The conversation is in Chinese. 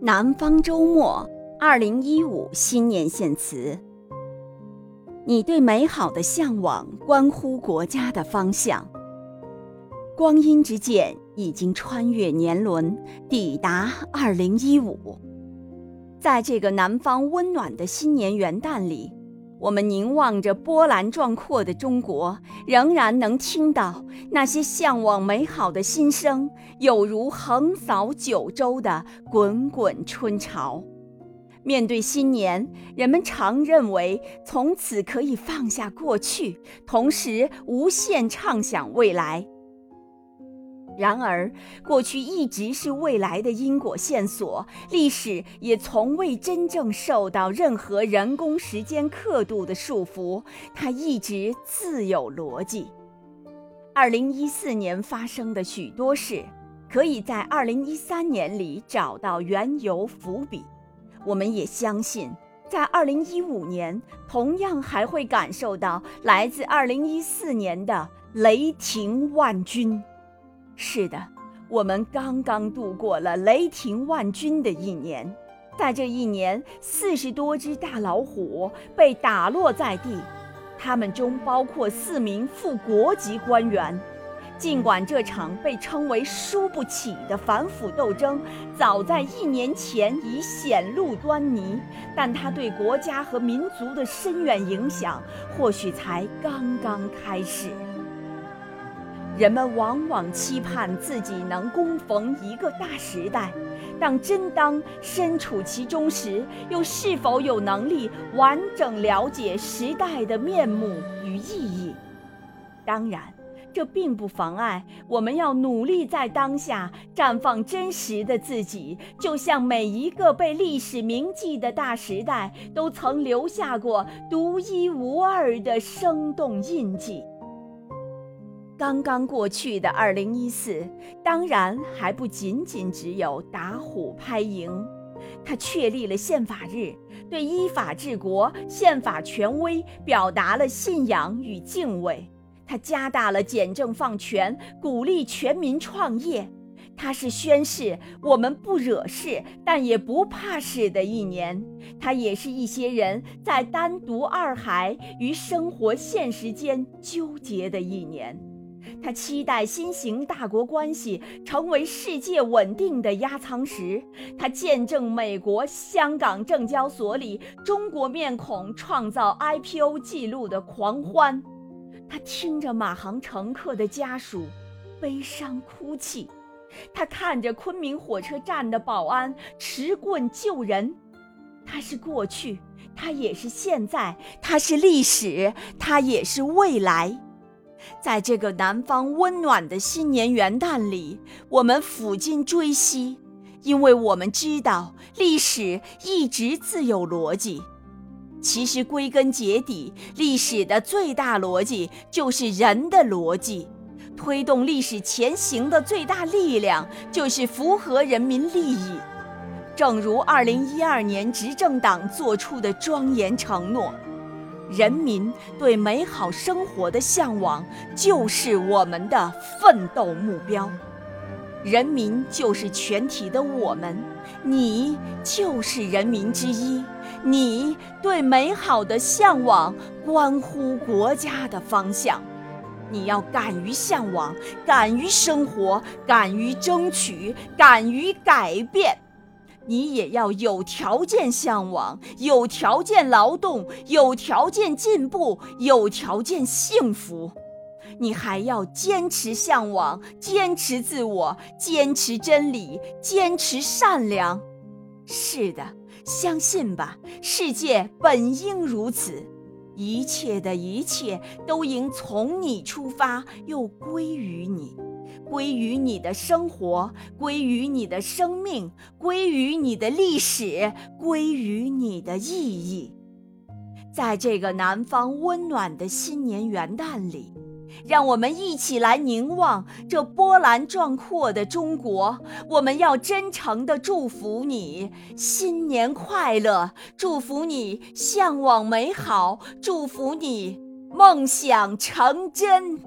南方周末，二零一五新年献词。你对美好的向往，关乎国家的方向。光阴之箭已经穿越年轮，抵达二零一五。在这个南方温暖的新年元旦里。我们凝望着波澜壮阔的中国，仍然能听到那些向往美好的心声，有如横扫九州的滚滚春潮。面对新年，人们常认为从此可以放下过去，同时无限畅想未来。然而，过去一直是未来的因果线索，历史也从未真正受到任何人工时间刻度的束缚，它一直自有逻辑。二零一四年发生的许多事，可以在二零一三年里找到缘由伏笔。我们也相信，在二零一五年，同样还会感受到来自二零一四年的雷霆万钧。是的，我们刚刚度过了雷霆万钧的一年，在这一年，四十多只大老虎被打落在地，他们中包括四名副国级官员。尽管这场被称为“输不起”的反腐斗争，早在一年前已显露端倪，但它对国家和民族的深远影响，或许才刚刚开始。人们往往期盼自己能攻逢一个大时代，但真当身处其中时，又是否有能力完整了解时代的面目与意义？当然，这并不妨碍我们要努力在当下绽放真实的自己，就像每一个被历史铭记的大时代，都曾留下过独一无二的生动印记。刚刚过去的二零一四，当然还不仅仅只有打虎拍蝇，它确立了宪法日，对依法治国、宪法权威表达了信仰与敬畏；它加大了简政放权，鼓励全民创业；它是宣誓我们不惹事，但也不怕事的一年；它也是一些人在单独二孩与生活现实间纠结的一年。他期待新型大国关系成为世界稳定的压舱石，他见证美国、香港证交所里中国面孔创造 IPO 记录的狂欢，他听着马航乘客的家属悲伤哭泣，他看着昆明火车站的保安持棍救人，他是过去，他也是现在，他是历史，他也是未来。在这个南方温暖的新年元旦里，我们抚今追昔，因为我们知道历史一直自有逻辑。其实归根结底，历史的最大逻辑就是人的逻辑。推动历史前行的最大力量就是符合人民利益。正如2012年执政党做出的庄严承诺。人民对美好生活的向往，就是我们的奋斗目标。人民就是全体的我们，你就是人民之一。你对美好的向往，关乎国家的方向。你要敢于向往，敢于生活，敢于争取，敢于改变。你也要有条件向往，有条件劳动，有条件进步，有条件幸福。你还要坚持向往，坚持自我，坚持真理，坚持善良。是的，相信吧，世界本应如此。一切的一切都应从你出发，又归于你。归于你的生活，归于你的生命，归于你的历史，归于你的意义。在这个南方温暖的新年元旦里，让我们一起来凝望这波澜壮阔的中国。我们要真诚地祝福你新年快乐，祝福你向往美好，祝福你梦想成真。